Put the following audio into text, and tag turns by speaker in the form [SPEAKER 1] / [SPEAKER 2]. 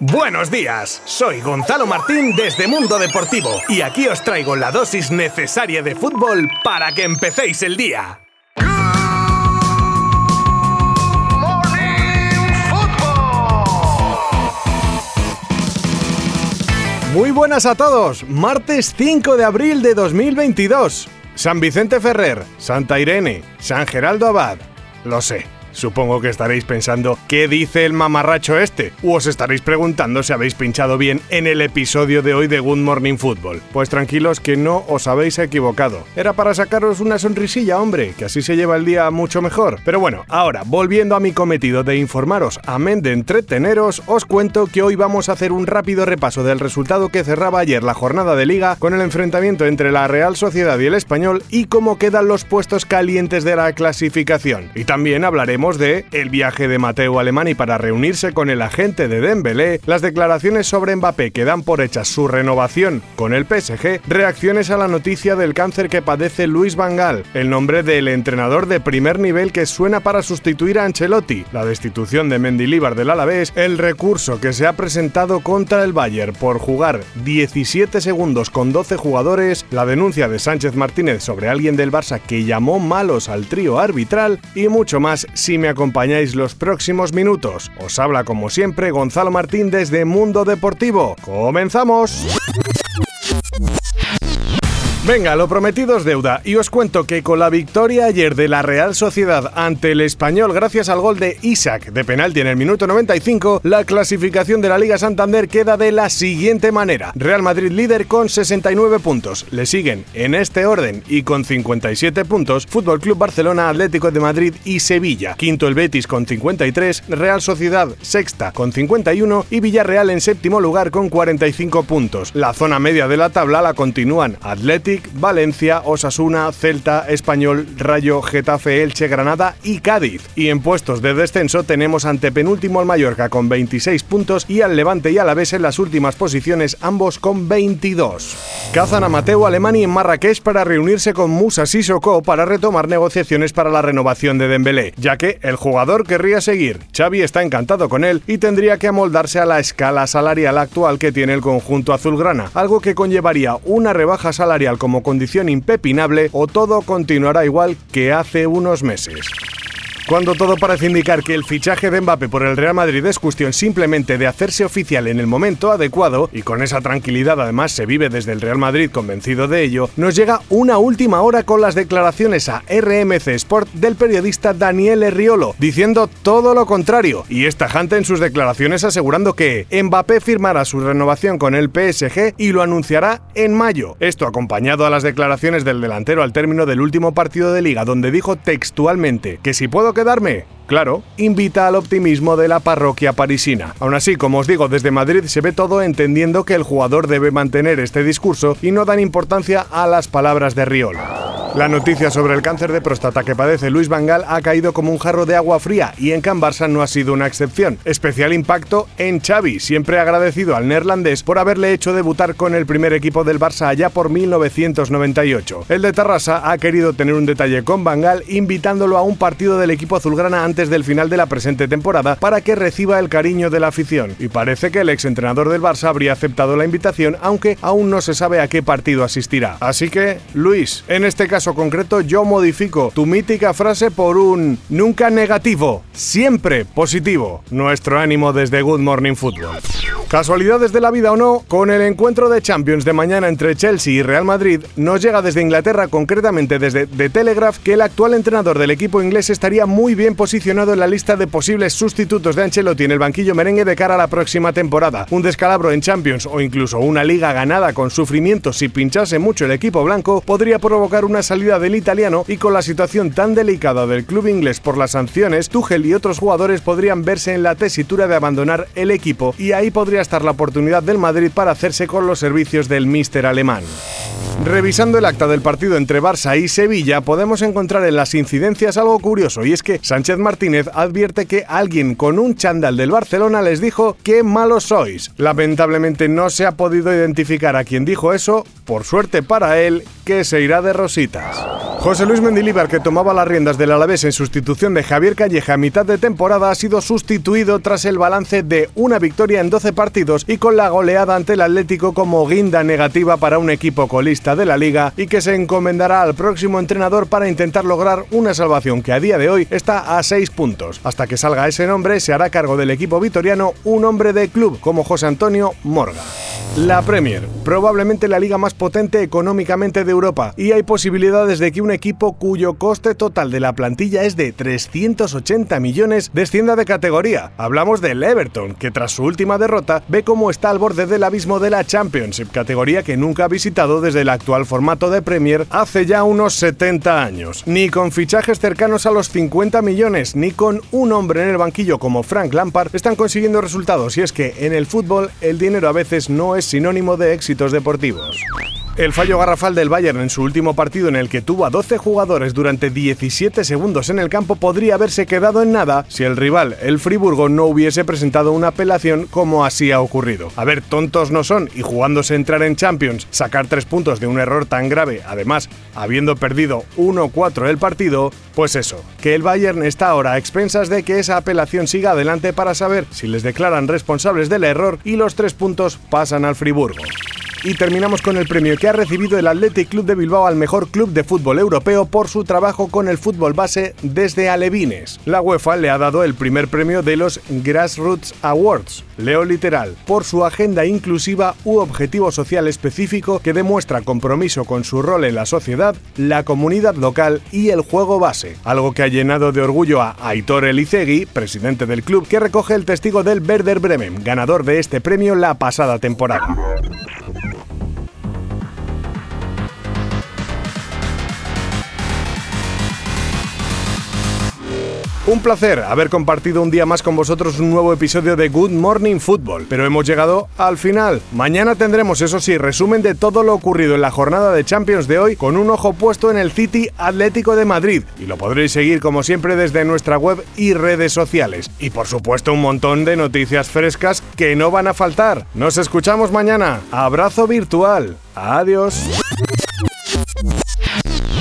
[SPEAKER 1] Buenos días, soy Gonzalo Martín desde Mundo Deportivo y aquí os traigo la dosis necesaria de fútbol para que empecéis el día. Muy buenas a todos, martes 5 de abril de 2022. San Vicente Ferrer, Santa Irene, San Geraldo Abad. Lo sé Supongo que estaréis pensando, ¿qué dice el mamarracho este? O os estaréis preguntando si habéis pinchado bien en el episodio de hoy de Good Morning Football. Pues tranquilos que no os habéis equivocado. Era para sacaros una sonrisilla, hombre, que así se lleva el día mucho mejor. Pero bueno, ahora, volviendo a mi cometido de informaros, amén de entreteneros, os cuento que hoy vamos a hacer un rápido repaso del resultado que cerraba ayer la jornada de liga con el enfrentamiento entre la Real Sociedad y el Español y cómo quedan los puestos calientes de la clasificación. Y también hablaremos de el viaje de Mateo Alemani para reunirse con el agente de Dembélé, las declaraciones sobre Mbappé que dan por hecha su renovación. Con el PSG, reacciones a la noticia del cáncer que padece Luis Vangal, el nombre del entrenador de primer nivel que suena para sustituir a Ancelotti, la destitución de Mendilibar del Alavés, el recurso que se ha presentado contra el Bayern por jugar 17 segundos con 12 jugadores, la denuncia de Sánchez Martínez sobre alguien del Barça que llamó malos al trío arbitral. Y mucho más sin me acompañáis los próximos minutos. Os habla como siempre Gonzalo Martín desde Mundo Deportivo. ¡Comenzamos! Venga, lo prometido es deuda y os cuento que con la victoria ayer de la Real Sociedad ante el Español gracias al gol de Isaac de penalti en el minuto 95, la clasificación de la Liga Santander queda de la siguiente manera. Real Madrid líder con 69 puntos, le siguen en este orden y con 57 puntos Fútbol Club Barcelona, Atlético de Madrid y Sevilla. Quinto el Betis con 53, Real Sociedad sexta con 51 y Villarreal en séptimo lugar con 45 puntos. La zona media de la tabla la continúan Atlético Valencia, Osasuna, Celta, Español, Rayo, Getafe, Elche, Granada y Cádiz. Y en puestos de descenso tenemos ante penúltimo al Mallorca con 26 puntos y al Levante y Alavés en las últimas posiciones, ambos con 22. Cazan a Mateo Alemani en Marrakech para reunirse con Musa Sissoko para retomar negociaciones para la renovación de Dembélé, ya que el jugador querría seguir. Xavi está encantado con él y tendría que amoldarse a la escala salarial actual que tiene el conjunto azulgrana, algo que conllevaría una rebaja salarial como condición impepinable o todo continuará igual que hace unos meses. Cuando todo parece indicar que el fichaje de Mbappé por el Real Madrid es cuestión simplemente de hacerse oficial en el momento adecuado, y con esa tranquilidad además se vive desde el Real Madrid convencido de ello, nos llega una última hora con las declaraciones a RMC Sport del periodista Daniel Herriolo, diciendo todo lo contrario, y es tajante en sus declaraciones asegurando que Mbappé firmará su renovación con el PSG y lo anunciará en mayo. Esto acompañado a las declaraciones del delantero al término del último partido de liga, donde dijo textualmente que si puedo quedarme? Claro, invita al optimismo de la parroquia parisina. Aún así, como os digo, desde Madrid se ve todo entendiendo que el jugador debe mantener este discurso y no dan importancia a las palabras de Riola. La noticia sobre el cáncer de próstata que padece Luis Vangal ha caído como un jarro de agua fría y en Can Barça no ha sido una excepción. Especial impacto en Xavi, siempre agradecido al neerlandés por haberle hecho debutar con el primer equipo del Barça allá por 1998. El de Tarrasa ha querido tener un detalle con Vangal invitándolo a un partido del equipo azulgrana antes del final de la presente temporada para que reciba el cariño de la afición. Y parece que el exentrenador del Barça habría aceptado la invitación, aunque aún no se sabe a qué partido asistirá. Así que, Luis, en este caso concreto yo modifico tu mítica frase por un nunca negativo, siempre positivo. Nuestro ánimo desde Good Morning Football. Casualidades de la vida o no, con el encuentro de Champions de mañana entre Chelsea y Real Madrid, nos llega desde Inglaterra, concretamente desde The Telegraph, que el actual entrenador del equipo inglés estaría muy bien posicionado en la lista de posibles sustitutos de Ancelotti en el banquillo merengue de cara a la próxima temporada. Un descalabro en Champions o incluso una liga ganada con sufrimiento si pinchase mucho el equipo blanco podría provocar una salida del italiano y con la situación tan delicada del club inglés por las sanciones, Tuchel y otros jugadores podrían verse en la tesitura de abandonar el equipo y ahí podría estar la oportunidad del Madrid para hacerse con los servicios del míster alemán. Revisando el acta del partido entre Barça y Sevilla, podemos encontrar en las incidencias algo curioso, y es que Sánchez Martínez advierte que alguien con un chándal del Barcelona les dijo qué malos sois. Lamentablemente no se ha podido identificar a quien dijo eso, por suerte para él, que se irá de rositas. José Luis Mendilibar, que tomaba las riendas del Alavés en sustitución de Javier Calleja a mitad de temporada, ha sido sustituido tras el balance de una victoria en 12 partidos y con la goleada ante el Atlético como guinda negativa para un equipo colista de la liga y que se encomendará al próximo entrenador para intentar lograr una salvación que a día de hoy está a 6 puntos. Hasta que salga ese nombre, se hará cargo del equipo vitoriano un hombre de club como José Antonio Morga. La Premier, probablemente la liga más potente económicamente de Europa, y hay posibilidades de que un equipo cuyo coste total de la plantilla es de 380 millones descienda de categoría. Hablamos del Everton, que tras su última derrota ve cómo está al borde del abismo de la Championship, categoría que nunca ha visitado desde el actual formato de Premier hace ya unos 70 años. Ni con fichajes cercanos a los 50 millones, ni con un hombre en el banquillo como Frank Lampard están consiguiendo resultados, y es que en el fútbol el dinero a veces no es sinónimo de éxitos deportivos. El fallo garrafal del Bayern en su último partido en el que tuvo a 12 jugadores durante 17 segundos en el campo podría haberse quedado en nada si el rival, el Friburgo, no hubiese presentado una apelación como así ha ocurrido. A ver, tontos no son y jugándose entrar en Champions, sacar tres puntos de un error tan grave, además habiendo perdido 1-4 el partido, pues eso, que el Bayern está ahora a expensas de que esa apelación siga adelante para saber si les declaran responsables del error y los tres puntos pasan al Friburgo. Y terminamos con el premio ha recibido el Athletic Club de Bilbao al mejor club de fútbol europeo por su trabajo con el fútbol base desde Alevines. La UEFA le ha dado el primer premio de los Grassroots Awards, leo literal, por su agenda inclusiva u objetivo social específico que demuestra compromiso con su rol en la sociedad, la comunidad local y el juego base, algo que ha llenado de orgullo a Aitor Elizegui, presidente del club, que recoge el testigo del Werder Bremen, ganador de este premio la pasada temporada. Un placer haber compartido un día más con vosotros un nuevo episodio de Good Morning Football, pero hemos llegado al final. Mañana tendremos, eso sí, resumen de todo lo ocurrido en la jornada de Champions de hoy con un ojo puesto en el City Atlético de Madrid y lo podréis seguir como siempre desde nuestra web y redes sociales. Y por supuesto un montón de noticias frescas que no van a faltar. Nos escuchamos mañana. Abrazo virtual. Adiós.